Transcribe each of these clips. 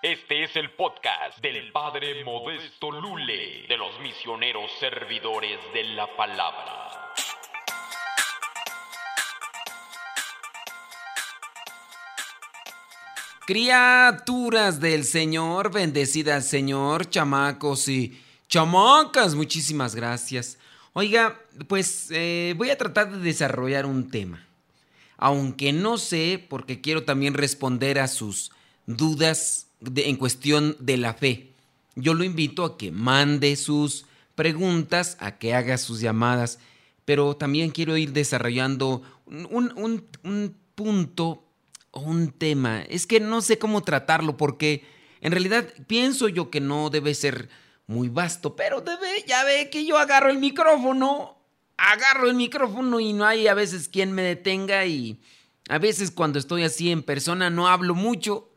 Este es el podcast del Padre Modesto Lule, de los misioneros servidores de la palabra. Criaturas del Señor, bendecida Señor, chamacos y chamacas, muchísimas gracias. Oiga, pues eh, voy a tratar de desarrollar un tema, aunque no sé, porque quiero también responder a sus dudas en cuestión de la fe. Yo lo invito a que mande sus preguntas, a que haga sus llamadas, pero también quiero ir desarrollando un, un punto o un tema. Es que no sé cómo tratarlo porque en realidad pienso yo que no debe ser muy vasto, pero debe, ya ve que yo agarro el micrófono, agarro el micrófono y no hay a veces quien me detenga y a veces cuando estoy así en persona no hablo mucho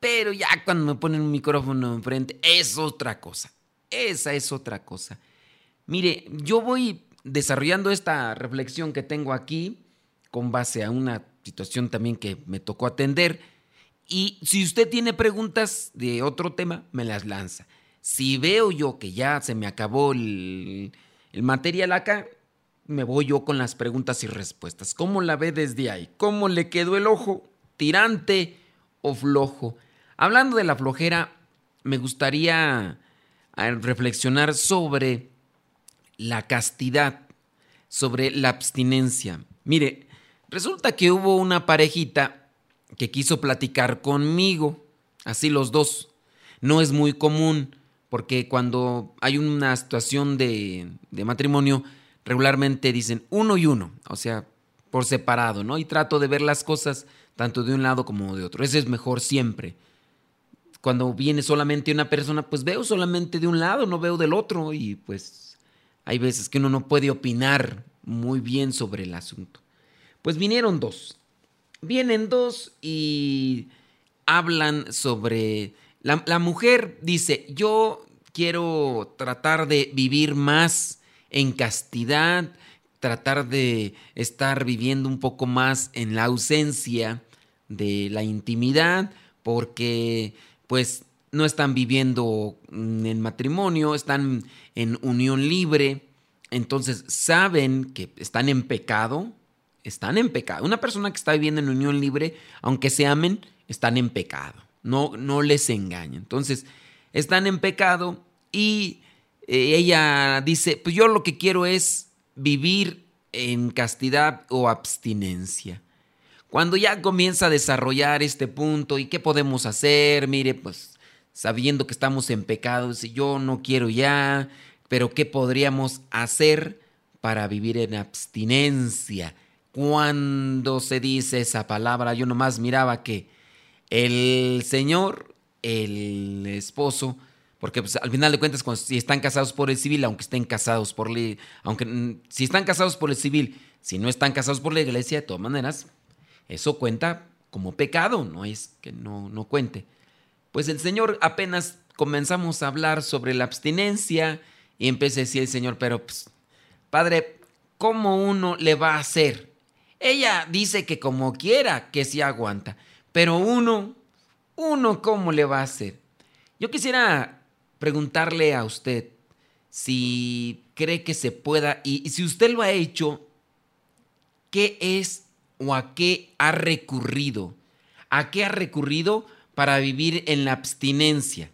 pero ya cuando me ponen un micrófono enfrente, es otra cosa. Esa es otra cosa. Mire, yo voy desarrollando esta reflexión que tengo aquí con base a una situación también que me tocó atender. Y si usted tiene preguntas de otro tema, me las lanza. Si veo yo que ya se me acabó el, el material acá, me voy yo con las preguntas y respuestas. ¿Cómo la ve desde ahí? ¿Cómo le quedó el ojo? ¿Tirante o flojo? Hablando de la flojera, me gustaría ah, reflexionar sobre la castidad, sobre la abstinencia. Mire, resulta que hubo una parejita que quiso platicar conmigo, así los dos. No es muy común, porque cuando hay una situación de, de matrimonio, regularmente dicen uno y uno, o sea, por separado, ¿no? Y trato de ver las cosas tanto de un lado como de otro. Ese es mejor siempre cuando viene solamente una persona, pues veo solamente de un lado, no veo del otro y pues hay veces que uno no puede opinar muy bien sobre el asunto. Pues vinieron dos. Vienen dos y hablan sobre... La, mujer dice, yo quiero tratar de vivir más en castidad, tratar de estar viviendo un poco más en la ausencia de la intimidad, porque pues no están viviendo en matrimonio, están en unión libre, entonces saben que están en pecado, están en pecado. Una persona que está viviendo en unión libre, aunque se amen, están en pecado, no, no les engaña. Entonces, están en pecado y eh, ella dice, pues yo lo que quiero es vivir en castidad o abstinencia. Cuando ya comienza a desarrollar este punto y qué podemos hacer, mire, pues sabiendo que estamos en pecado, si yo no quiero ya, pero qué podríamos hacer para vivir en abstinencia. Cuando se dice esa palabra, yo nomás miraba que el Señor, el esposo, porque pues, al final de cuentas, si están casados por el civil, aunque estén casados por aunque mm, si están casados por el civil, si no están casados por la iglesia, de todas maneras, eso cuenta como pecado, no es que no, no cuente. Pues el Señor apenas comenzamos a hablar sobre la abstinencia y empecé a decir el Señor, pero pues, Padre, ¿cómo uno le va a hacer? Ella dice que como quiera que se aguanta, pero uno, uno, ¿cómo le va a hacer? Yo quisiera preguntarle a usted si cree que se pueda y si usted lo ha hecho, ¿qué es o a qué ha recurrido? ¿A qué ha recurrido para vivir en la abstinencia?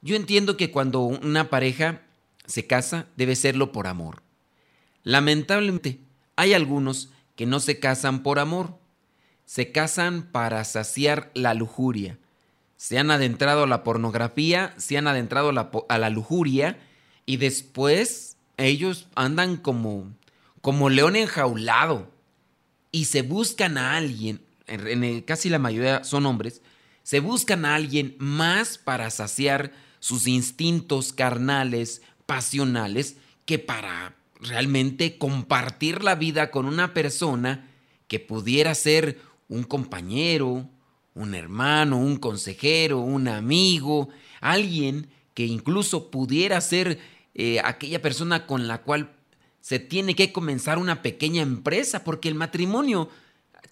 Yo entiendo que cuando una pareja se casa debe serlo por amor. Lamentablemente, hay algunos que no se casan por amor, se casan para saciar la lujuria. Se han adentrado a la pornografía, se han adentrado a la, lujuria y después ellos andan como, como león enjaulado y se buscan a alguien, en, casi la mayoría son hombres, se buscan a alguien más para saciar sus instintos carnales, pasionales, que para realmente compartir la vida con una persona que pudiera ser un compañero, un hermano, un consejero, un amigo, alguien que incluso pudiera ser eh, aquella persona con la cual se tiene que comenzar una pequeña empresa, porque el matrimonio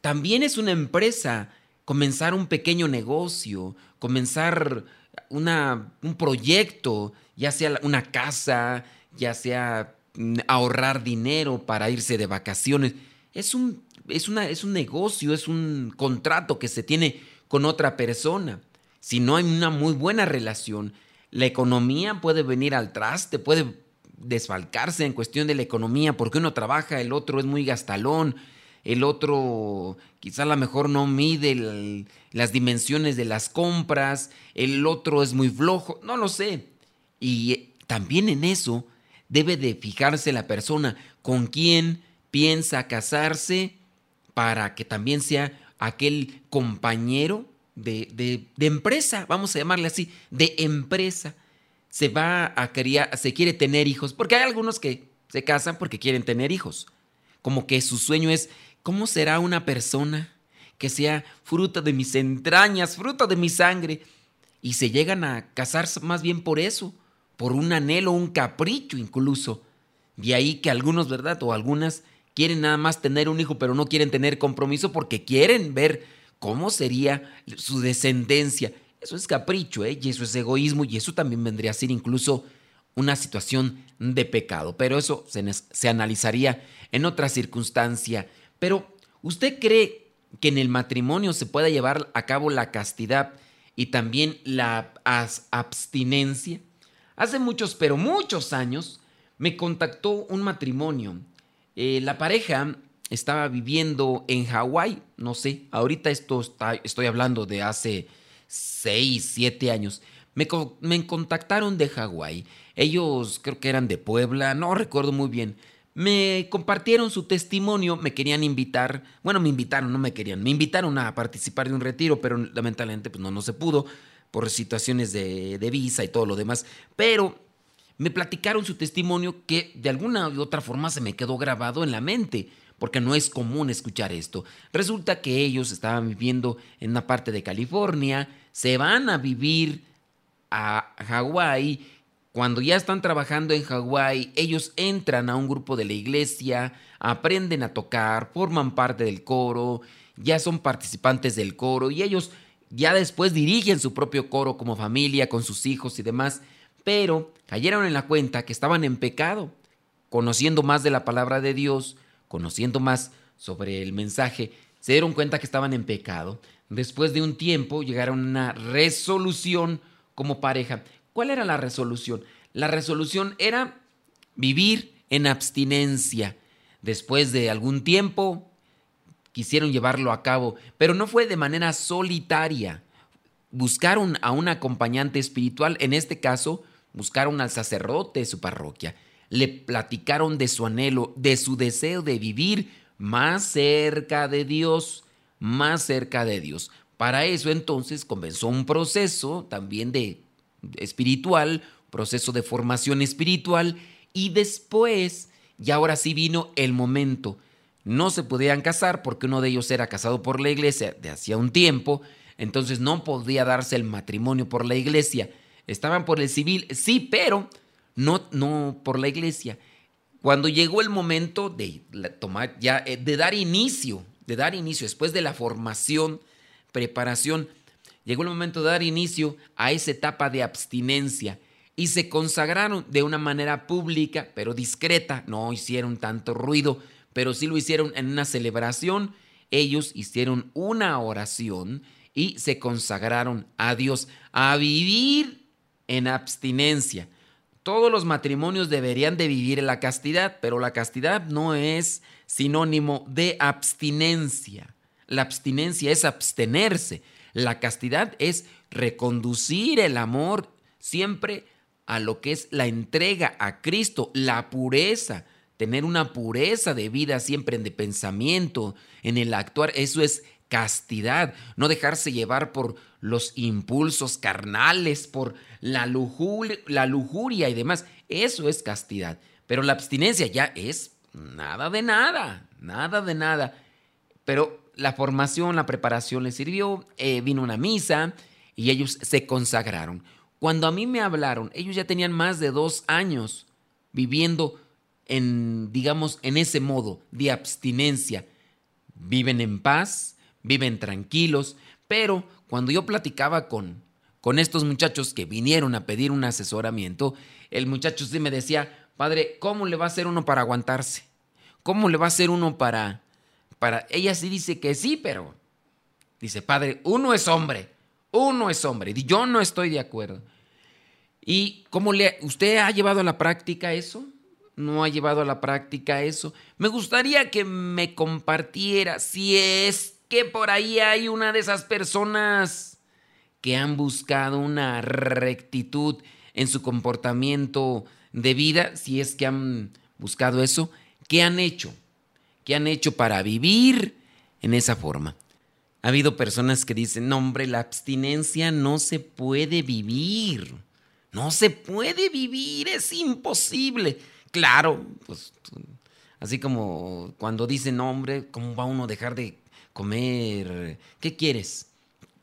también es una empresa. comenzar un pequeño negocio, comenzar una, un proyecto, ya sea una casa, ya sea mm, ahorrar dinero para irse de vacaciones. Es un, es, una, es un negocio, es un contrato que se tiene con otra persona. Si no hay una muy buena relación, la economía puede venir al traste, puede desfalcarse en cuestión de la economía, porque uno trabaja, el otro es muy gastalón, el otro quizá a lo mejor no mide las dimensiones de las compras, el otro es muy flojo, no lo sé. Y también en eso debe de fijarse la persona con quién piensa casarse para que también sea aquel compañero de, de, empresa, vamos a llamarle así, de empresa. Se va a criar, se quiere tener hijos, porque hay algunos que se casan porque quieren tener hijos. Como que su sueño es, ¿cómo será una persona que sea fruto de mis entrañas, fruto de mi sangre? Y se llegan a casarse más bien por eso, por un anhelo, un capricho incluso. De ahí que algunos, ¿verdad? O algunas quieren nada más tener un hijo, pero no quieren tener compromiso porque quieren ver cómo sería su descendencia. Eso es capricho, ¿eh? Y eso es egoísmo y eso también vendría a ser incluso una situación de pecado. Pero eso se, analizaría en otra circunstancia. Pero, ¿usted cree que en el matrimonio se pueda llevar a cabo la castidad y también la abstinencia? Hace muchos, pero muchos años, me contactó un matrimonio. Eh, la pareja estaba viviendo en Hawái, no sé, ahorita esto estoy hablando de hace 6, 7 años. Me, me contactaron de Hawái, ellos creo que eran de Puebla, no recuerdo muy bien. Me compartieron su testimonio, me querían invitar, bueno, me invitaron, no me querían, me invitaron a participar de un retiro, pero lamentablemente pues no, no se pudo por situaciones de, de visa y todo lo demás. Pero me platicaron su testimonio que de alguna u otra forma se me quedó grabado en la mente porque no es común escuchar esto. Resulta que ellos estaban viviendo en una parte de California, se van a vivir a Hawái. Cuando ya están trabajando en Hawái, ellos entran a un grupo de la iglesia, aprenden a tocar, forman parte del coro, ya son participantes del coro y ellos ya después dirigen su propio coro como familia, con sus hijos y demás, pero cayeron en la cuenta que estaban en pecado, conociendo más de la palabra de Dios, conociendo más sobre el mensaje, se dieron cuenta que estaban en pecado. Después de un tiempo llegaron a una resolución como pareja. ¿Cuál era la resolución? La resolución era vivir en abstinencia. Después de algún tiempo quisieron llevarlo a cabo, pero no fue de manera solitaria. Buscaron a un acompañante espiritual, en este caso, buscaron al sacerdote de su parroquia le platicaron de su anhelo, de su deseo de vivir más cerca de Dios, más cerca de Dios. Para eso entonces comenzó un proceso también de espiritual, proceso de formación espiritual y después, ya ahora sí vino el momento. No se podían casar porque uno de ellos era casado por la iglesia de hacía un tiempo, entonces no podía darse el matrimonio por la iglesia. Estaban por el civil, sí, pero no, no por la iglesia. Cuando llegó el momento de tomar ya, eh, de dar inicio, de dar inicio, después de la formación, preparación, llegó el momento de dar inicio a esa etapa de abstinencia y se consagraron de una manera pública, pero discreta, no hicieron tanto ruido, pero sí lo hicieron en una celebración. Ellos hicieron una oración y se consagraron a Dios a vivir en abstinencia. Todos los matrimonios deberían de vivir en la castidad, pero la castidad no es sinónimo de abstinencia. La abstinencia es abstenerse. La castidad es reconducir el amor siempre a lo que es la entrega a Cristo, la pureza, tener una pureza de vida siempre en de pensamiento, en el actuar, eso es castidad, no dejarse llevar por los impulsos carnales, por la lujuria, la lujuria y demás. Eso es castidad. Pero la abstinencia ya es nada de nada, nada de nada. Pero la formación, la preparación les sirvió, eh, vino una misa y ellos se consagraron. Cuando a mí me hablaron, ellos ya tenían más de dos años viviendo en, digamos, en ese modo de abstinencia. Viven en paz, viven tranquilos, pero cuando yo platicaba con, con estos muchachos que vinieron a pedir un asesoramiento, el muchacho sí me decía, padre, ¿cómo le va a hacer uno para aguantarse? ¿Cómo le va a hacer uno para... para... Ella sí dice que sí, pero... Dice, padre, uno es hombre, uno es hombre. Y yo no estoy de acuerdo. ¿Y cómo le... ¿Usted ha llevado a la práctica eso? ¿No ha llevado a la práctica eso? Me gustaría que me compartiera si es que por ahí hay una de esas personas que han buscado una rectitud en su comportamiento de vida, si es que han buscado eso, ¿qué han hecho? ¿Qué han hecho para vivir en esa forma? Ha habido personas que dicen, no hombre, la abstinencia no se puede vivir. No se puede vivir, es imposible. Claro, pues así como cuando dicen, no hombre, ¿cómo va uno a dejar de comer? ¿Qué quieres?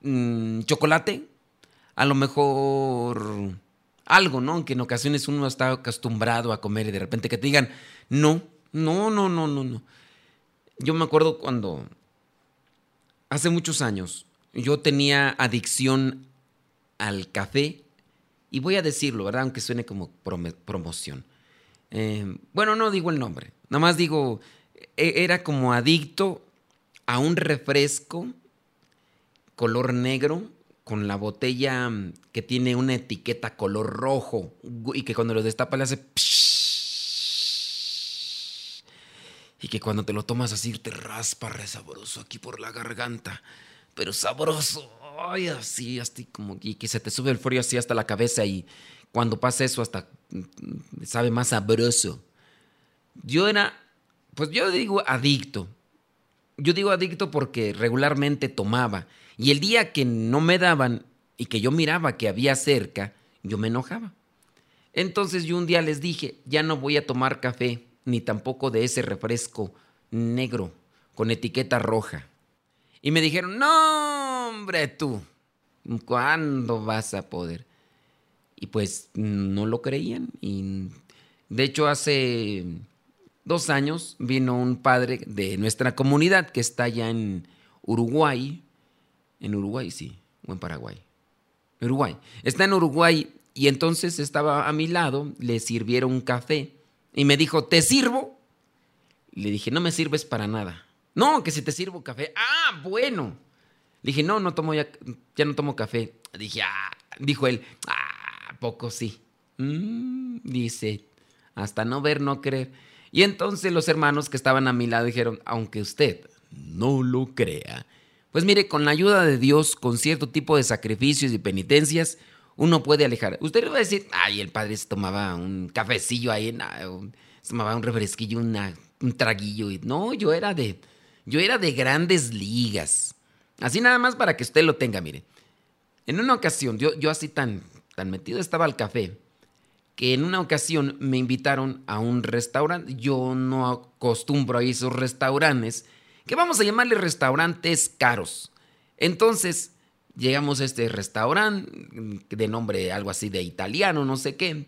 Mm, ¿Chocolate? A lo mejor algo, ¿no? Que en ocasiones uno está acostumbrado a comer y de repente que te digan, no, no, no, no, no, no. Yo me acuerdo cuando, hace muchos años, yo tenía adicción al café, y voy a decirlo, ¿verdad? Aunque suene como promoción. Eh, bueno, no digo el nombre, nada más digo, e-, era como adicto a un refresco color negro con la botella mm, que tiene una etiqueta color rojo y que cuando lo destapa le hace y que cuando te lo tomas así te raspa re sabroso aquí por la garganta, pero sabroso, ay, así, así como y que se te sube el frío así hasta la cabeza y cuando pasa eso hasta mm, sabe más sabroso. Yo era, pues yo digo adicto. Yo digo adicto porque regularmente tomaba y el día que no me daban y que yo miraba que había cerca, yo me enojaba. Entonces yo un día les dije, ya no voy a tomar café, ni tampoco de ese refresco negro con etiqueta roja. Y me dijeron, no, hombre, tú, ¿cuándo vas a poder? Y pues no lo creían. Y de hecho hace dos años vino un padre de nuestra comunidad que está allá en Uruguay, en Uruguay, sí, o en Paraguay. Uruguay. Está en Uruguay y entonces estaba a mi lado, le sirvieron un café y me dijo, ¿te sirvo? Le dije, no me sirves para nada. No, que si te sirvo café. Ah, bueno. Le dije, no, no tomo ya, ya no tomo café. Dije, ah, dijo él, ah, poco sí. Mm, dice, hasta no ver, no creer. Y entonces los hermanos que estaban a mi lado dijeron, aunque usted no lo crea, pues mire, con la ayuda de Dios, con cierto tipo de sacrificios y penitencias, uno puede alejar. Usted va a decir, ay, el padre se tomaba un cafecillo ahí, se tomaba un refresquillo, un traguillo. No, yo era de, yo era de grandes ligas. Así nada más para que usted lo tenga, mire. En una ocasión, yo, yo así tan, tan metido estaba al café, que en una ocasión me invitaron a un restaurante. Yo no acostumbro a esos restaurantes que vamos a llamarle restaurantes caros. Entonces, llegamos a este restaurante de nombre algo así de italiano, no sé qué,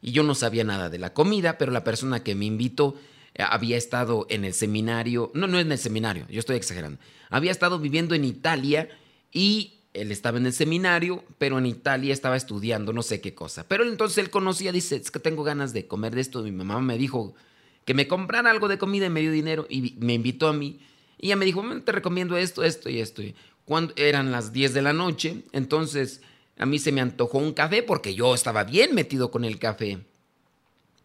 y yo no sabía nada de la comida, pero la persona que me invitó eh, había estado en el seminario, no, no en el seminario, yo estoy exagerando, había estado viviendo en Italia y él estaba en el seminario, pero en Italia estaba estudiando no sé qué cosa. Pero entonces él conocía, dice, es que tengo ganas de comer de esto, mi mamá me dijo, que me comprara algo de comida y me dio dinero y me invitó a mí. Y ella me dijo, te recomiendo esto, esto y esto. Cuando eran las 10 de la noche, entonces a mí se me antojó un café porque yo estaba bien metido con el café.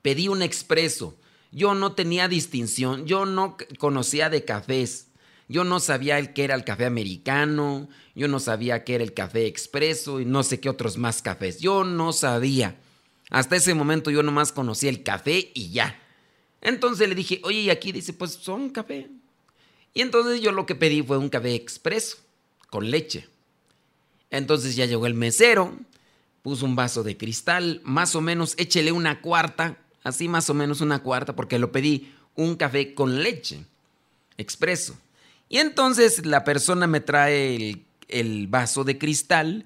Pedí un expreso. Yo no tenía distinción, yo no conocía de cafés. Yo no sabía el que era el café americano, yo no sabía qué era el café expreso y no sé qué otros más cafés. Yo no sabía. Hasta ese momento yo nomás conocía el café y ya. Entonces le dije, oye, y aquí dice, pues son café. Y entonces yo lo que pedí fue un café expreso, con leche. Entonces ya llegó el mesero, puso un vaso de cristal, más o menos, échele una cuarta, así más o menos una cuarta, porque lo pedí un café con leche, expreso. Y entonces la persona me trae el, vaso de cristal,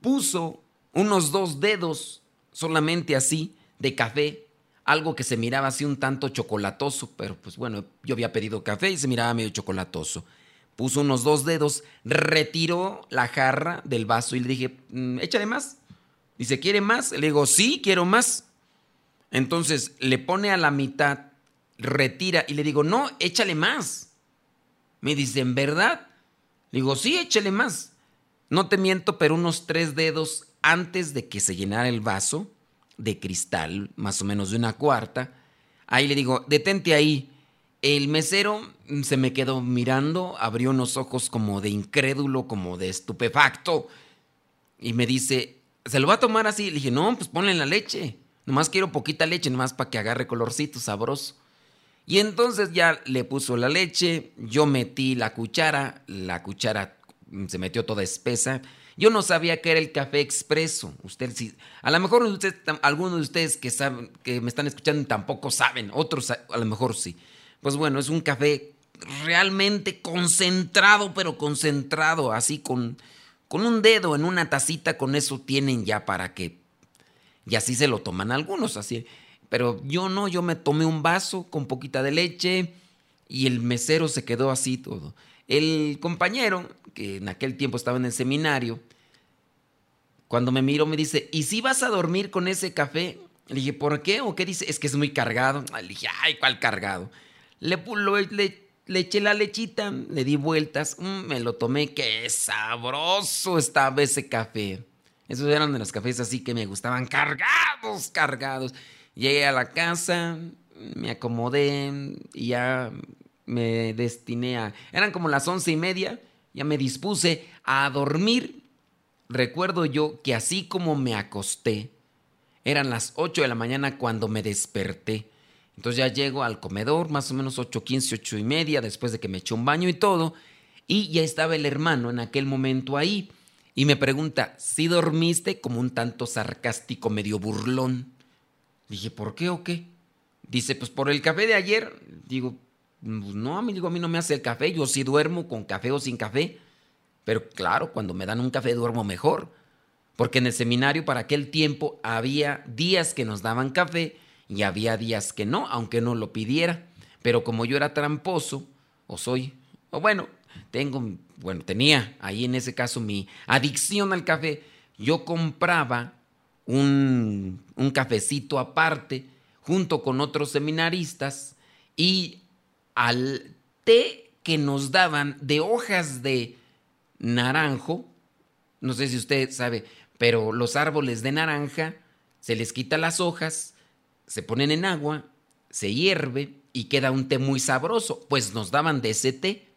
puso unos dos dedos solamente así de café algo que se miraba así un tanto chocolatoso, pero pues bueno, yo había pedido café y se miraba medio chocolatoso. puso unos dos dedos, retiró la jarra del vaso y le dije, mm, échale más. Dice, ¿quiere más? Le digo, sí, quiero más. Entonces le pone a la mitad, retira y le digo, no, échale más. Me dice, ¿en verdad? Le digo, sí, échale más. No te miento, pero unos tres dedos antes de que se llenara el vaso de cristal, más o menos de una cuarta, ahí le digo, detente ahí. El mesero se me quedó mirando, abrió unos ojos como de incrédulo, como de estupefacto, y me dice, ¿se lo va a tomar así? Le dije, no, pues ponle la leche. Nomás quiero poquita leche, nomás para que agarre colorcito sabroso. Y entonces ya le puso la leche, yo metí la cuchara, la cuchara se metió toda espesa. Yo no sabía que era el café expreso. Usted sí, a lo mejor usted, algunos de ustedes que saben, que me están escuchando tampoco saben, otros a, a lo mejor sí. Pues bueno, es un café realmente concentrado, pero concentrado, así con, con un dedo en una tacita, con eso tienen ya para que, y así se lo toman algunos, así. Pero yo no, yo me tomé un vaso con poquita de leche y el mesero se quedó así todo. El compañero, que en aquel tiempo estaba en el seminario, cuando me miró me dice, ¿y si vas a dormir con ese café? Le dije, ¿por qué? ¿O qué dice? Es que es muy cargado. Le dije, ay, ¿cuál cargado? Le, le, le eché la lechita, le di vueltas, mmm, me lo tomé, qué sabroso estaba ese café. Esos eran de los cafés así que me gustaban, cargados, cargados. Llegué a la casa, me acomodé y ya me destiné a... Eran como las once y media, ya me dispuse a dormir. Recuerdo yo que así como me acosté, eran las ocho de la mañana cuando me desperté. Entonces ya llego al comedor, más o menos ocho quince, ocho y media, después de que me eché un baño y todo, y ya estaba el hermano en aquel momento ahí. Y me pregunta, ¿si dormiste? Como un tanto sarcástico, medio burlón. Dije, ¿por qué o qué? Dice, pues por el café de ayer. Digo, pues no, amigo, a mí no me hace el café. Yo sí duermo con café o sin café. Pero claro, cuando me dan un café duermo mejor. Porque en el seminario para aquel tiempo había días que nos daban café y había días que no, aunque no lo pidiera. Pero como yo era tramposo, o soy, o bueno, tengo, bueno, tenía ahí en ese caso mi adicción al café, yo compraba un, un cafecito aparte junto con otros seminaristas y al té que nos daban de hojas de naranjo, no sé si usted sabe, pero los árboles de naranja, se les quita las hojas, se ponen en agua, se hierve y queda un té muy sabroso. Pues nos daban de ese té,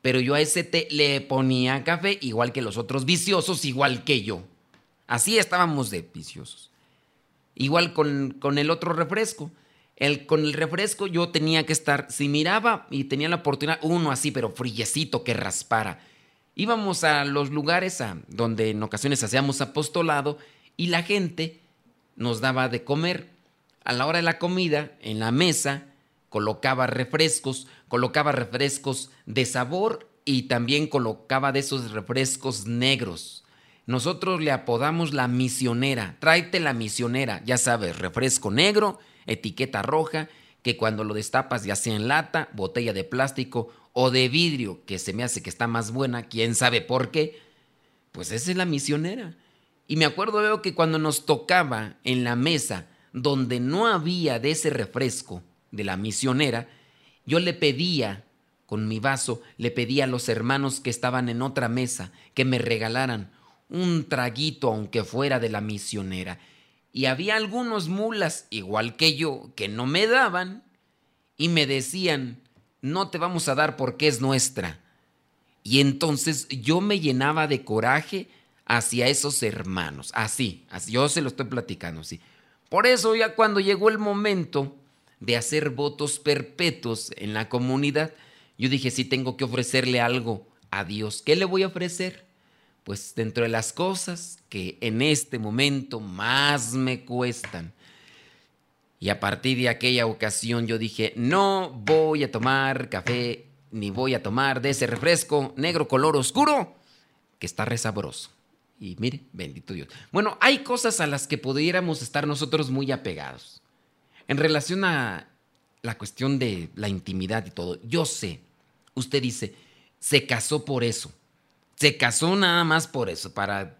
pero yo a ese té le ponía café, igual que los otros viciosos, igual que yo. Así estábamos de viciosos. Igual con, con el otro refresco. El, con el refresco yo tenía que estar, si miraba y tenía la oportunidad, uno así, pero friecito que raspara. Íbamos a los lugares a, donde en ocasiones hacíamos apostolado y la gente nos daba de comer. A la hora de la comida, en la mesa, colocaba refrescos, colocaba refrescos de sabor y también colocaba de esos refrescos negros. Nosotros le apodamos la misionera. Tráete la misionera, ya sabes, refresco negro, etiqueta roja, que cuando lo destapas ya sea en lata, botella de plástico o de vidrio, que se me hace que está más buena, quién sabe por qué, pues esa es la misionera. Y me acuerdo veo que cuando nos tocaba en la mesa donde no había de ese refresco de la misionera, yo le pedía con mi vaso, le pedía a los hermanos que estaban en otra mesa que me regalaran un traguito aunque fuera de la misionera. Y había algunos mulas, igual que yo, que no me daban y me decían, no te vamos a dar porque es nuestra. Y entonces yo me llenaba de coraje hacia esos hermanos, así, así yo se lo estoy platicando, así. Por eso ya cuando llegó el momento de hacer votos perpetuos en la comunidad, yo dije, sí tengo que ofrecerle algo a Dios. ¿Qué le voy a ofrecer? Pues dentro de las cosas que en este momento más me cuestan. Y a partir de aquella ocasión yo dije, no voy a tomar café ni voy a tomar de ese refresco negro color oscuro que está resabroso. Y mire, bendito Dios. Bueno, hay cosas a las que pudiéramos estar nosotros muy apegados. En relación a la cuestión de la intimidad y todo, yo sé, usted dice, se casó por eso. Se casó nada más por eso, para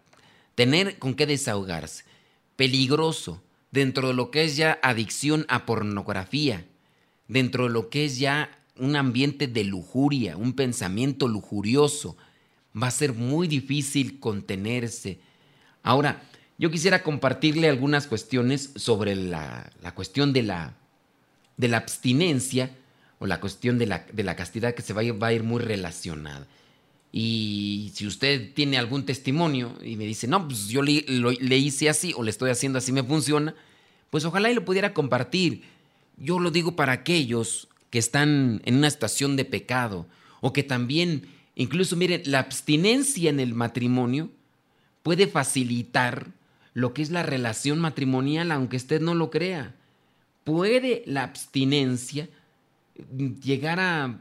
tener con qué desahogarse. Peligroso dentro de lo que es ya adicción a pornografía, dentro de lo que es ya un ambiente de lujuria, un pensamiento lujurioso. Va a ser muy difícil contenerse. Ahora, yo quisiera compartirle algunas cuestiones sobre la, cuestión de la, de la abstinencia o la cuestión de la, de la castidad que se va a, va a ir muy relacionada. Y si usted tiene algún testimonio y me dice, no, pues yo le, le, hice así o le estoy haciendo así, me funciona, pues ojalá y lo pudiera compartir. Yo lo digo para aquellos que están en una situación de pecado o que también, incluso miren, la abstinencia en el matrimonio puede facilitar lo que es la relación matrimonial, aunque usted no lo crea. Puede la abstinencia llegar a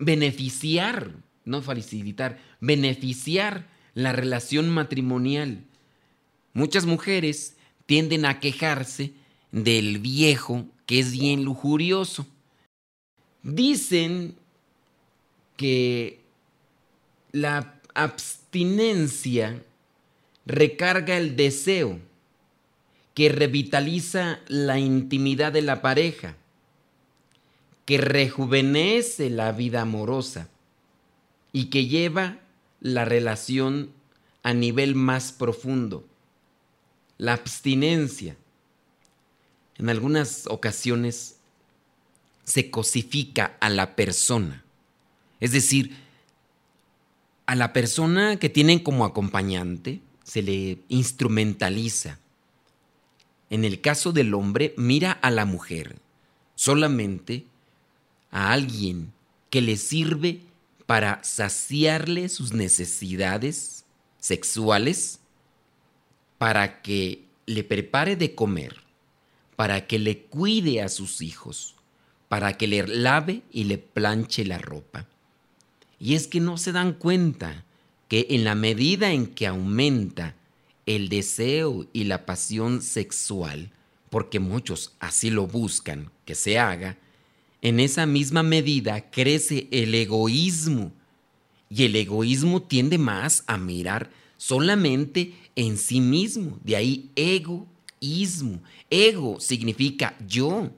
beneficiar no facilitar, beneficiar la relación matrimonial. Muchas mujeres tienden a quejarse del viejo que es bien lujurioso. Dicen que la abstinencia recarga el deseo, que revitaliza la intimidad de la pareja, que rejuvenece la vida amorosa y que lleva la relación a nivel más profundo. La abstinencia. En algunas ocasiones se cosifica a la persona. Es decir, a la persona que tienen como acompañante se le instrumentaliza. En el caso del hombre, mira a la mujer solamente a alguien que le sirve para saciarle sus necesidades sexuales, para que le prepare de comer, para que le cuide a sus hijos, para que le lave y le planche la ropa. Y es que no se dan cuenta que en la medida en que aumenta el deseo y la pasión sexual, porque muchos así lo buscan que se haga, en esa misma medida crece el egoísmo. Y el egoísmo tiende más a mirar solamente en sí mismo. De ahí egoísmo. Ego significa yo.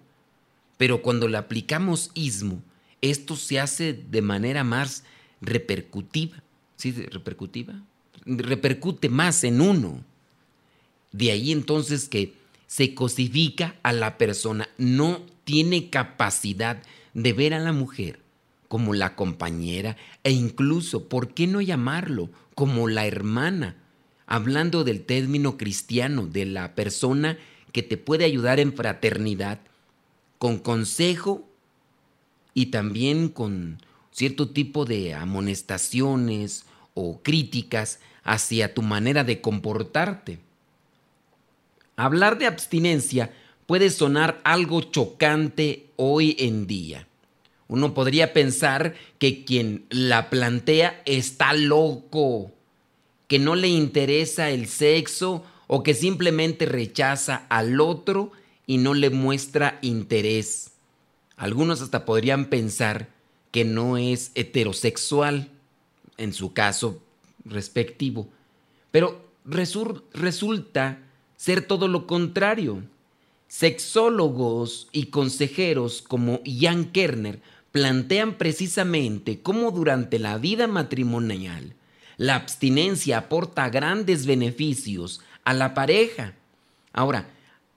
Pero cuando le aplicamos ismo, esto se hace de manera más repercutiva. ¿Sí? ¿Repercutiva? Repercute más en uno. De ahí entonces que se cosifica a la persona. No tiene capacidad de ver a la mujer como la compañera e incluso, ¿por qué no llamarlo como la hermana? Hablando del término cristiano, de la persona que te puede ayudar en fraternidad, con consejo y también con cierto tipo de amonestaciones o críticas hacia tu manera de comportarte. Hablar de abstinencia puede sonar algo chocante hoy en día. Uno podría pensar que quien la plantea está loco, que no le interesa el sexo o que simplemente rechaza al otro y no le muestra interés. Algunos hasta podrían pensar que no es heterosexual, en su caso respectivo, pero resulta ser todo lo contrario. Sexólogos y consejeros como Jan Kerner plantean precisamente cómo durante la vida matrimonial la abstinencia aporta grandes beneficios a la pareja. Ahora,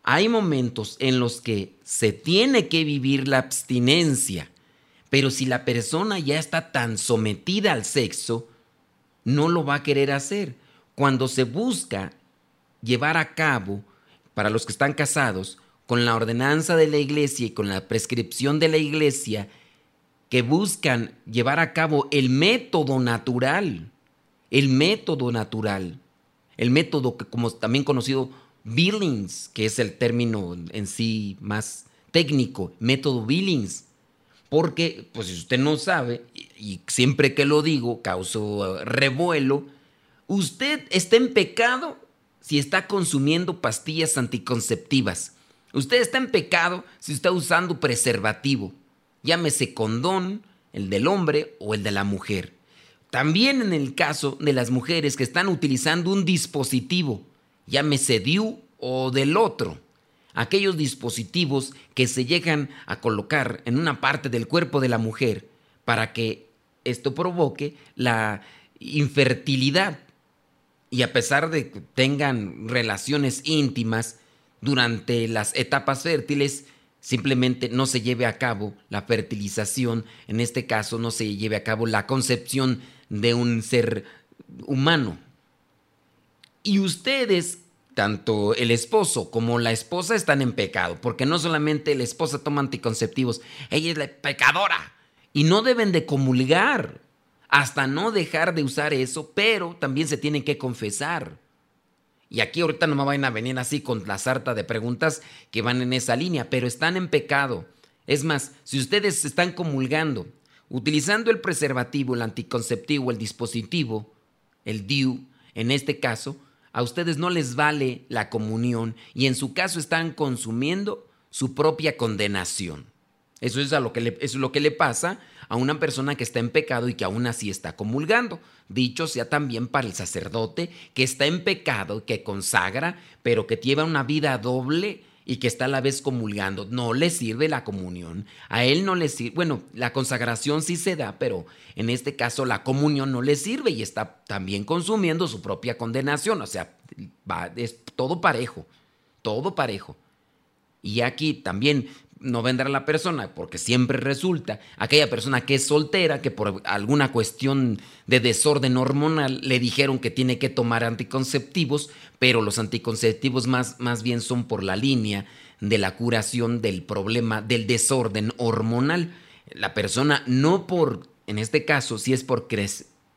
hay momentos en los que se tiene que vivir la abstinencia, pero si la persona ya está tan sometida al sexo, no lo va a querer hacer. Cuando se busca llevar a cabo para los que están casados, con la ordenanza de la iglesia y con la prescripción de la iglesia, que buscan llevar a cabo el método natural, el método natural, el método que como también conocido Billings, que es el término en sí más técnico, método Billings. Porque, pues si usted no sabe, y siempre que lo digo, causo revuelo, usted está en pecado si está consumiendo pastillas anticonceptivas. Usted está en pecado si está usando preservativo. Llámese condón, el del hombre o el de la mujer. también en el caso de las mujeres que están utilizando un dispositivo, llámese DIU o del otro, aquellos dispositivos que se llegan a colocar en una parte del cuerpo de la mujer para que esto provoque la infertilidad. Y a pesar de que tengan relaciones íntimas durante las etapas fértiles, simplemente no se lleve a cabo la fertilización, en este caso no se lleve a cabo la concepción de un ser humano. Y ustedes, tanto el esposo como la esposa, están en pecado, porque no solamente la esposa toma anticonceptivos, ella es la pecadora y no deben de comulgar hasta no dejar de usar eso, pero también se tienen que confesar. Y aquí ahorita no me van a venir así con la sarta de preguntas que van en esa línea, pero están en pecado. Es más, si ustedes están comulgando, utilizando el preservativo, el anticonceptivo, el dispositivo, el DIU, en este caso, a ustedes no les vale la comunión y en su caso están consumiendo su propia condenación. Eso es, a lo que le, es lo que le pasa a una persona que está en pecado y que aún así está comulgando. Dicho sea también para el sacerdote que está en pecado, que consagra, pero que lleva una vida doble y que está a la vez comulgando. No le sirve la comunión. A él no le sirve. Bueno, la consagración sí se da, pero en este caso la comunión no le sirve y está también consumiendo su propia condenación. O sea, va, es todo parejo. Todo parejo. Y aquí también no vendrá la persona, porque siempre resulta aquella persona que es soltera, que por alguna cuestión de desorden hormonal le dijeron que tiene que tomar anticonceptivos, pero los anticonceptivos más, más bien son por la línea de la curación del problema del desorden hormonal. La persona no por, en este caso, si es por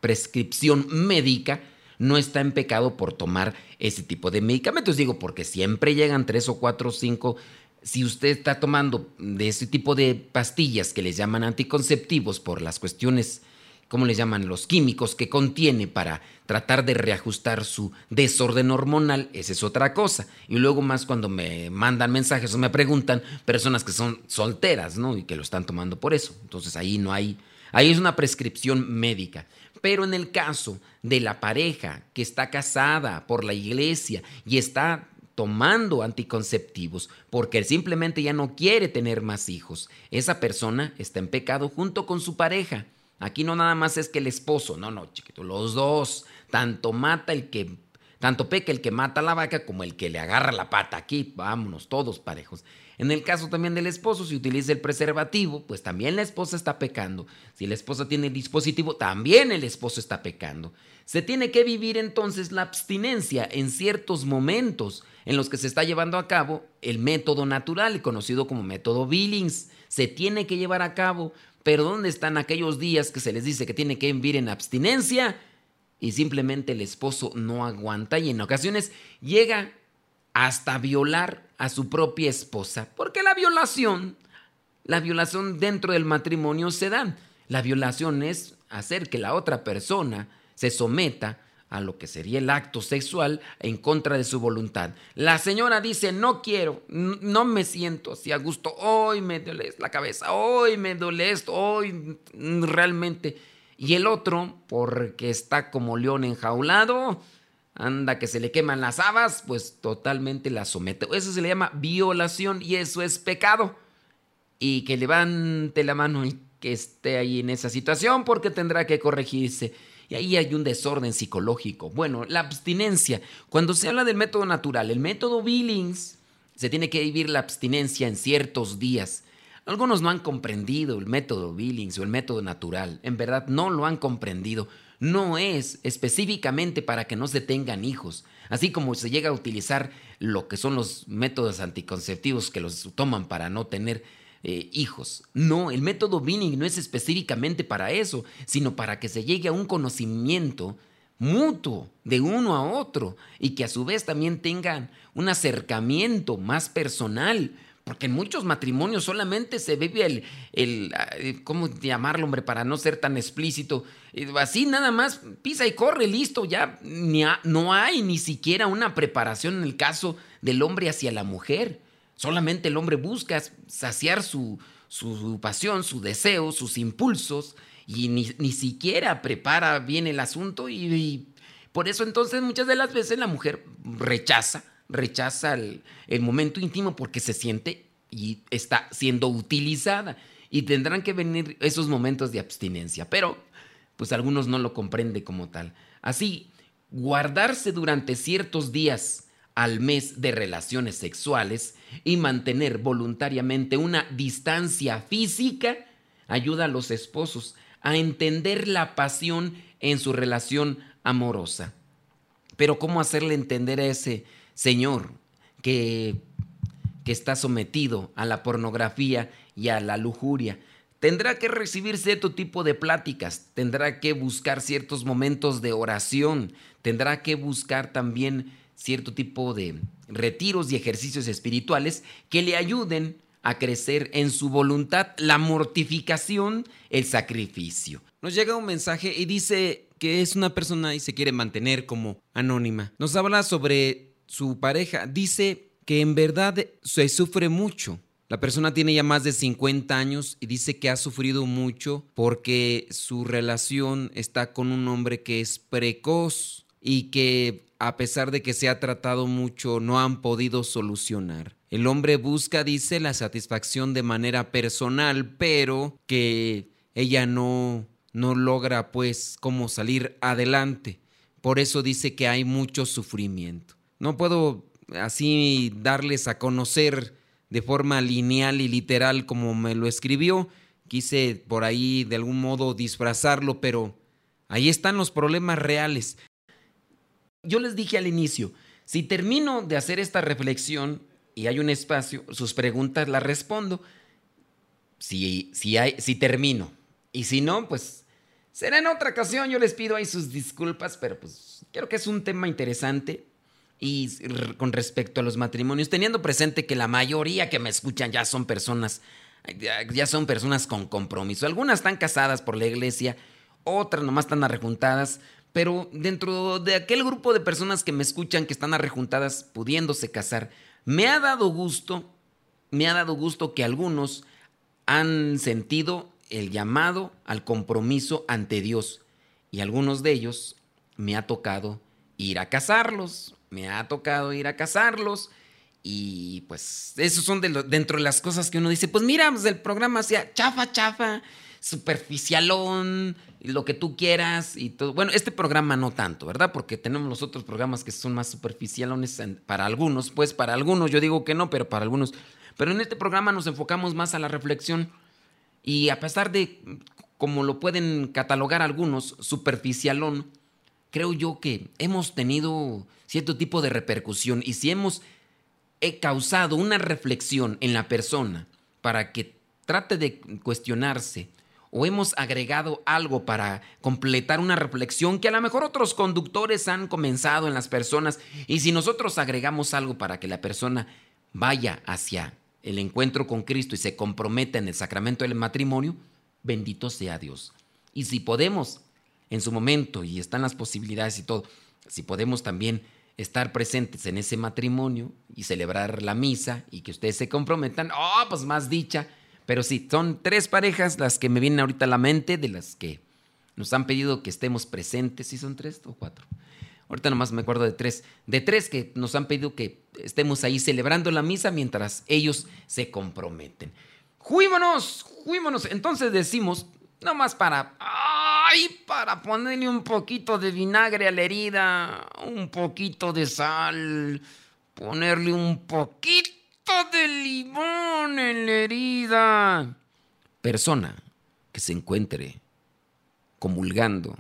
prescripción médica, no está en pecado por tomar ese tipo de medicamentos. Digo, porque siempre llegan tres o cuatro o cinco si usted está tomando de ese tipo de pastillas que les llaman anticonceptivos por las cuestiones, ¿cómo les llaman? Los químicos que contiene para tratar de reajustar su desorden hormonal, esa es otra cosa. Y luego más cuando me mandan mensajes o me preguntan personas que son solteras, ¿no? Y que lo están tomando por eso. Entonces ahí no hay, ahí es una prescripción médica. Pero en el caso de la pareja que está casada por la iglesia y está tomando anticonceptivos porque simplemente ya no quiere tener más hijos. Esa persona está en pecado junto con su pareja. Aquí no nada más es que el esposo, no, no, chiquito, los dos, tanto mata el que, tanto peca el que mata la vaca como el que le agarra la pata. Aquí, vámonos, todos parejos. En el caso también del esposo, si utiliza el preservativo, pues también la esposa está pecando. Si la esposa tiene el dispositivo, también el esposo está pecando. Se tiene que vivir entonces la abstinencia en ciertos momentos en los que se está llevando a cabo el método natural, conocido como método Billings. Se tiene que llevar a cabo, pero ¿dónde están aquellos días que se les dice que tiene que vivir en abstinencia? Y simplemente el esposo no aguanta y en ocasiones llega hasta violar a su propia esposa. Porque la violación, la violación dentro del matrimonio se da. La violación es hacer que la otra persona se someta a lo que sería el acto sexual en contra de su voluntad. La señora dice, no quiero, no me siento así a gusto, hoy me duele la cabeza, hoy me duele esto, hoy realmente. Y el otro, porque está como león enjaulado, anda que se le queman las habas, pues totalmente la somete. Eso se le llama violación y eso es pecado. Y que levante la mano el que esté ahí en esa situación porque tendrá que corregirse. Y ahí hay un desorden psicológico. Bueno, la abstinencia. Cuando se habla del método natural, el método Billings, se tiene que vivir la abstinencia en ciertos días. Algunos no han comprendido el método Billings o el método natural. En verdad no lo han comprendido. No es específicamente para que no se tengan hijos. Así como se llega a utilizar lo que son los métodos anticonceptivos que los toman para no tener eh, hijos. No, el método Binning no es específicamente para eso, sino para que se llegue a un conocimiento mutuo de uno a otro y que a su vez también tengan un acercamiento más personal. Porque en muchos matrimonios solamente se vive el, el, eh, ¿cómo llamarlo, hombre? Para no ser tan explícito. Eh, así nada más, pisa y corre, listo, ya no hay ni siquiera una preparación en el caso del hombre hacia la mujer. Solamente el hombre busca saciar su, su pasión, su deseo, sus impulsos y ni, siquiera prepara bien el asunto y, por eso entonces muchas de las veces la mujer rechaza, rechaza el, el momento íntimo porque se siente y está siendo utilizada y tendrán que venir esos momentos de abstinencia, pero pues algunos no lo comprenden como tal. Así, guardarse durante ciertos días al mes de relaciones sexuales y mantener voluntariamente una distancia física ayuda a los esposos a entender la pasión en su relación amorosa. Pero ¿cómo hacerle entender a ese señor que, que está sometido a la pornografía y a la lujuria? Tendrá que recibir cierto tipo de pláticas, tendrá que buscar ciertos momentos de oración, tendrá que buscar también cierto tipo de retiros y ejercicios espirituales que le ayuden a crecer en su voluntad, la mortificación, el sacrificio. Nos llega un mensaje y dice que es una persona y se quiere mantener como anónima. Nos habla sobre su pareja. Dice que en verdad se sufre mucho. La persona tiene ya más de 50 años y dice que ha sufrido mucho porque su relación está con un hombre que es precoz y que a pesar de que se ha tratado mucho no han podido solucionar. El hombre busca, dice, la satisfacción de manera personal, pero que ella no, no logra pues cómo salir adelante. Por eso dice que hay mucho sufrimiento. No puedo así darles a conocer de forma lineal y literal como me lo escribió. Quise por ahí de algún modo disfrazarlo, pero ahí están los problemas reales. Yo les dije al inicio, si termino de hacer esta reflexión, y hay un espacio, sus preguntas las respondo. Si, si, hay, si termino. Y si no, pues será en otra ocasión. Yo les pido ahí sus disculpas, pero pues creo que es un tema interesante. Y con respecto a los matrimonios, teniendo presente que la mayoría que me escuchan ya son personas, ya son personas con compromiso. Algunas están casadas por la iglesia, otras nomás están arrejuntadas, pero dentro de aquel grupo de personas que me escuchan que están arrejuntadas pudiéndose casar, me ha dado gusto, me ha dado gusto que algunos han sentido el llamado al compromiso ante Dios y algunos de ellos me ha tocado ir a casarlos, me ha tocado ir a casarlos y pues esos son de dentro de las cosas que uno dice, pues mira, pues el programa sea chafa, chafa, superficialón, lo que tú quieras y todo. Bueno, este programa no tanto, ¿verdad? Porque tenemos los otros programas que son más superficialones para algunos, pues para algunos yo digo que no, pero para algunos. Pero en este programa nos enfocamos más a la reflexión y a pesar de, como lo pueden catalogar algunos, superficialón, creo yo que hemos tenido cierto tipo de repercusión y si hemos he causado una reflexión en la persona para que trate de cuestionarse o hemos agregado algo para completar una reflexión que a lo mejor otros conductores han comenzado en las personas y si nosotros agregamos algo para que la persona vaya hacia el encuentro con Cristo y se comprometa en el sacramento del matrimonio, bendito sea Dios. Y si podemos, en su momento, y están las posibilidades y todo, si podemos también estar presentes en ese matrimonio y celebrar la misa y que ustedes se comprometan, oh, pues más dicha pero sí, son tres parejas las que me vienen ahorita a la mente, de las que nos han pedido que estemos presentes. ¿Sí son tres o cuatro? Ahorita nomás me acuerdo de tres. De tres que nos han pedido que estemos ahí celebrando la misa mientras ellos se comprometen. ¡Juímonos! ¡Juímonos! Entonces decimos, nomás para... ¡Ay! Para ponerle un poquito de vinagre a la herida, un poquito de sal, ponerle un poquito de limón en la herida. Persona que se encuentre comulgando,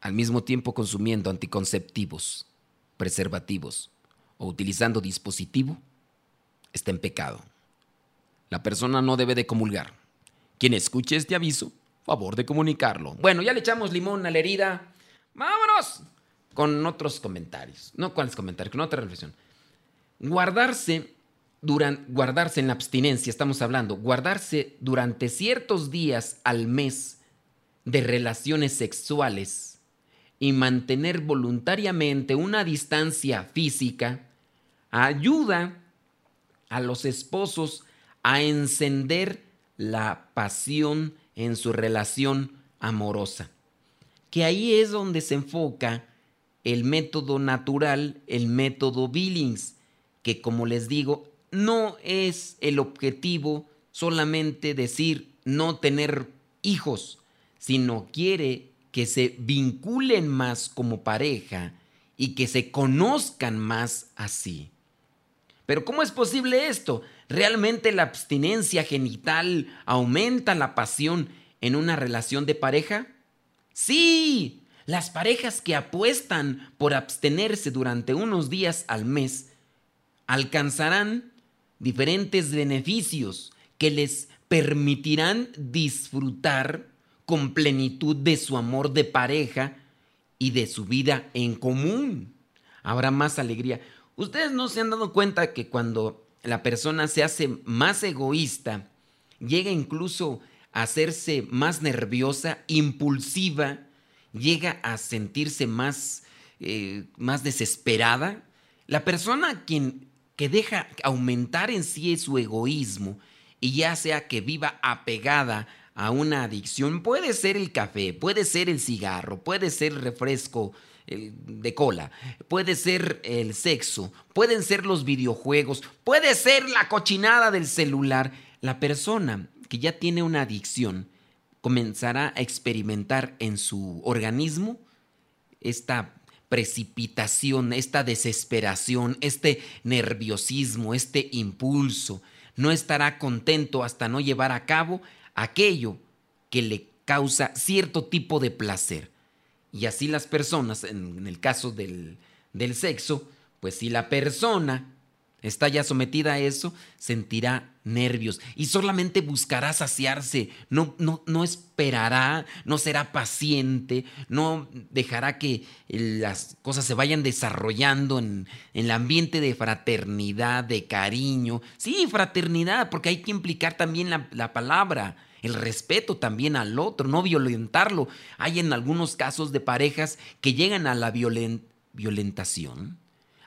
al mismo tiempo consumiendo anticonceptivos, preservativos o utilizando dispositivo, está en pecado. La persona no debe de comulgar. Quien escuche este aviso, favor de comunicarlo. Bueno, ya le echamos limón a la herida. ¡Vámonos! Con otros comentarios. No, con los comentarios? Con otra reflexión. Guardarse guardarse en la abstinencia, estamos hablando, guardarse durante ciertos días al mes de relaciones sexuales y mantener voluntariamente una distancia física ayuda a los esposos a encender la pasión en su relación amorosa. Que ahí es donde se enfoca el método natural, el método Billings, que como les digo, no es el objetivo solamente decir no tener hijos, sino quiere que se vinculen más como pareja y que se conozcan más así. Pero ¿cómo es posible esto? ¿Realmente la abstinencia genital aumenta la pasión en una relación de pareja? Sí, las parejas que apuestan por abstenerse durante unos días al mes alcanzarán diferentes beneficios que les permitirán disfrutar con plenitud de su amor de pareja y de su vida en común. Habrá más alegría. Ustedes no se han dado cuenta que cuando la persona se hace más egoísta, llega incluso a hacerse más nerviosa, impulsiva, llega a sentirse más, eh, más desesperada. La persona quien que deja aumentar en sí su egoísmo y ya sea que viva apegada a una adicción, puede ser el café, puede ser el cigarro, puede ser el refresco de cola, puede ser el sexo, pueden ser los videojuegos, puede ser la cochinada del celular. La persona que ya tiene una adicción comenzará a experimentar en su organismo esta precipitación, esta desesperación, este nerviosismo, este impulso. No estará contento hasta no llevar a cabo aquello que le causa cierto tipo de placer. Y así las personas, en, el caso del, del sexo, pues si la persona está ya sometida a eso, sentirá nervios y solamente buscará saciarse, no, no, no esperará, no será paciente, no dejará que las cosas se vayan desarrollando en, en, el ambiente de fraternidad, de cariño. Sí, fraternidad, porque hay que implicar también la, la palabra. El respeto también al otro, no violentarlo. Hay en algunos casos de parejas que llegan a la violentación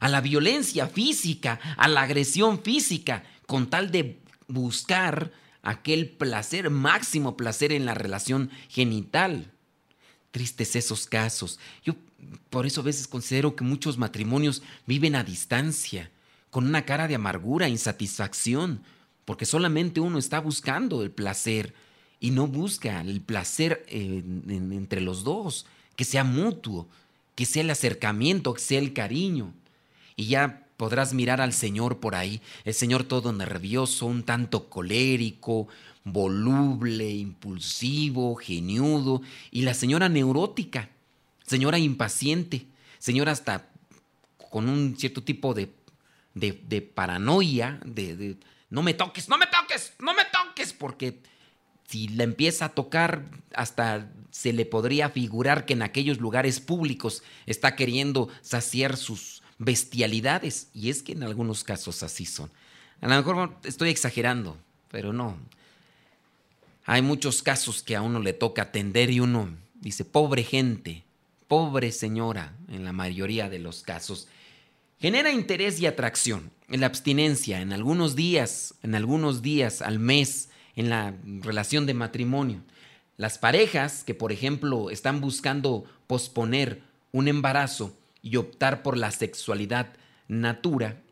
a la violencia física, a la agresión física, con tal de buscar aquel placer, máximo placer en la relación genital. Tristes esos casos. Yo por eso a veces considero que muchos matrimonios viven a distancia, con una cara de amargura, insatisfacción, porque solamente uno está buscando el placer y no busca el placer entre los dos, que sea mutuo, que sea el acercamiento, que sea el cariño y ya podrás mirar al Señor por ahí, el Señor todo nervioso, un tanto colérico, voluble, impulsivo, geniudo, y la señora neurótica, señora impaciente, señora hasta con un cierto tipo de, de, paranoia, de, no me toques, no me toques, no me toques, porque si la empieza a tocar, hasta se le podría figurar que en aquellos lugares públicos está queriendo saciar sus, bestialidades. Y es que en algunos casos así son. A lo mejor estoy exagerando, pero no. Hay muchos casos que a uno le toca atender y uno dice, pobre gente, pobre señora, en la mayoría de los casos. Genera interés y atracción en la abstinencia, en algunos días, en algunos días al mes, en la relación de matrimonio. Las parejas que, por ejemplo, están buscando posponer un embarazo, y optar por la sexualidad natura,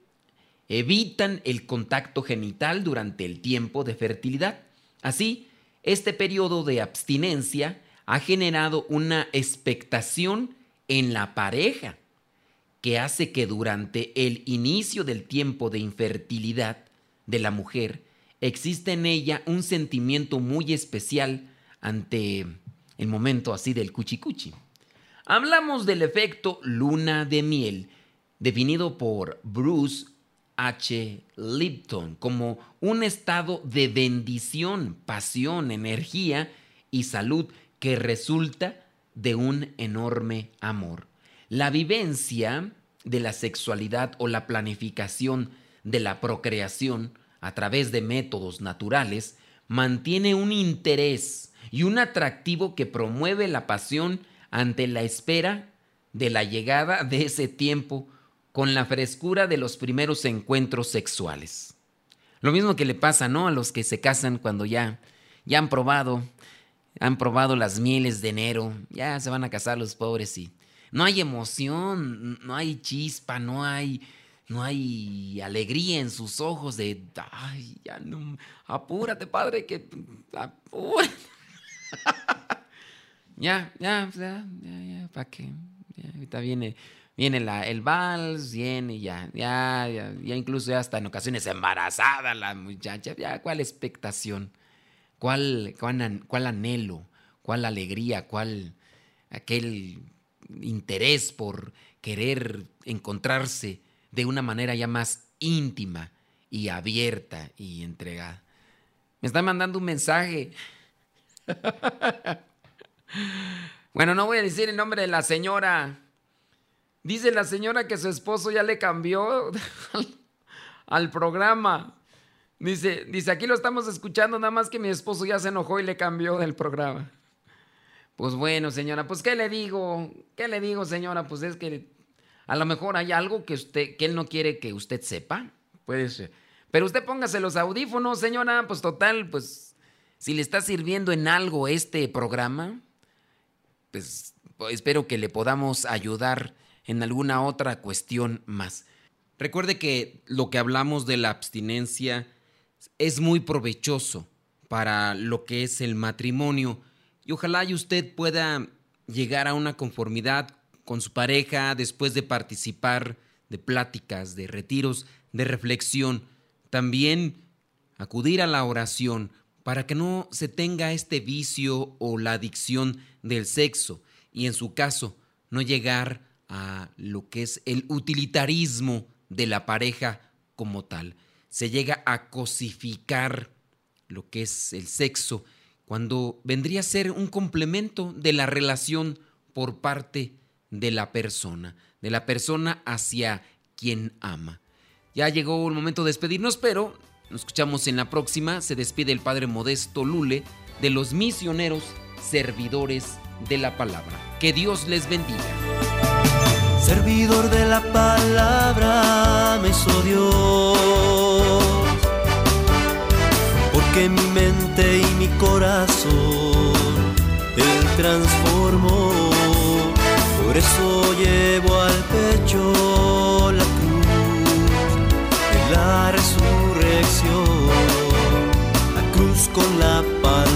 evitan el contacto genital durante el tiempo de fertilidad. Así, este periodo de abstinencia ha generado una expectación en la pareja que hace que durante el inicio del tiempo de infertilidad de la mujer exista en ella un sentimiento muy especial ante el momento así del cuchicuchi. Hablamos del efecto luna de miel, definido por Bruce H. Lipton como un estado de bendición, pasión, energía y salud que resulta de un enorme amor. La vivencia de la sexualidad o la planificación de la procreación a través de métodos naturales mantiene un interés y un atractivo que promueve la pasión ante la espera de la llegada de ese tiempo con la frescura de los primeros encuentros sexuales. Lo mismo que le pasa, ¿no? A los que se casan cuando ya, ya han probado han probado las mieles de enero, ya se van a casar los pobres y no hay emoción, no hay chispa, no hay, no hay alegría en sus ojos de, ay, ya no, apúrate padre, que apúrate. Ya, ya, ya, ya, ya, ¿para qué? Ya, ahorita viene, viene la, el vals, viene ya, ya, ya, ya incluso ya hasta en ocasiones embarazada la muchacha, ya, ¿cuál expectación? ¿Cuál, cuál, anhelo? ¿Cuál alegría? ¿Cuál aquel interés por querer encontrarse de una manera ya más íntima y abierta y entregada? Me está mandando un mensaje. bueno, no voy a decir el nombre de la señora. Dice la señora que su esposo ya le cambió al programa. Dice, dice, aquí lo estamos escuchando, nada más que mi esposo ya se enojó y le cambió del programa. Pues bueno, señora, pues ¿qué le digo? ¿Qué le digo, señora? Pues es que a lo mejor hay algo que usted, que él no quiere que usted sepa. Puede ser. Pero usted póngase los audífonos, señora, pues total, pues si le está sirviendo en algo este programa, pues espero que le podamos ayudar en alguna otra cuestión más. Recuerde que lo que hablamos de la abstinencia es muy provechoso para lo que es el matrimonio y ojalá y usted pueda llegar a una conformidad con su pareja después de participar de pláticas, de retiros, de reflexión. También acudir a la oración para que no se tenga este vicio o la adicción del sexo y en su caso no llegar a lo que es el utilitarismo de la pareja como tal se llega a cosificar lo que es el sexo, cuando vendría a ser un complemento de la relación por parte de la persona, de la persona hacia quien ama. Ya llegó el momento de despedirnos, pero nos escuchamos en la próxima. Se despide el Padre Modesto Lule de los misioneros servidores de la palabra. Que Dios les bendiga servidor de la palabra me hizo Dios, porque mi mente y mi corazón Él transformó, por eso llevo al pecho la cruz de la resurrección, con la palabra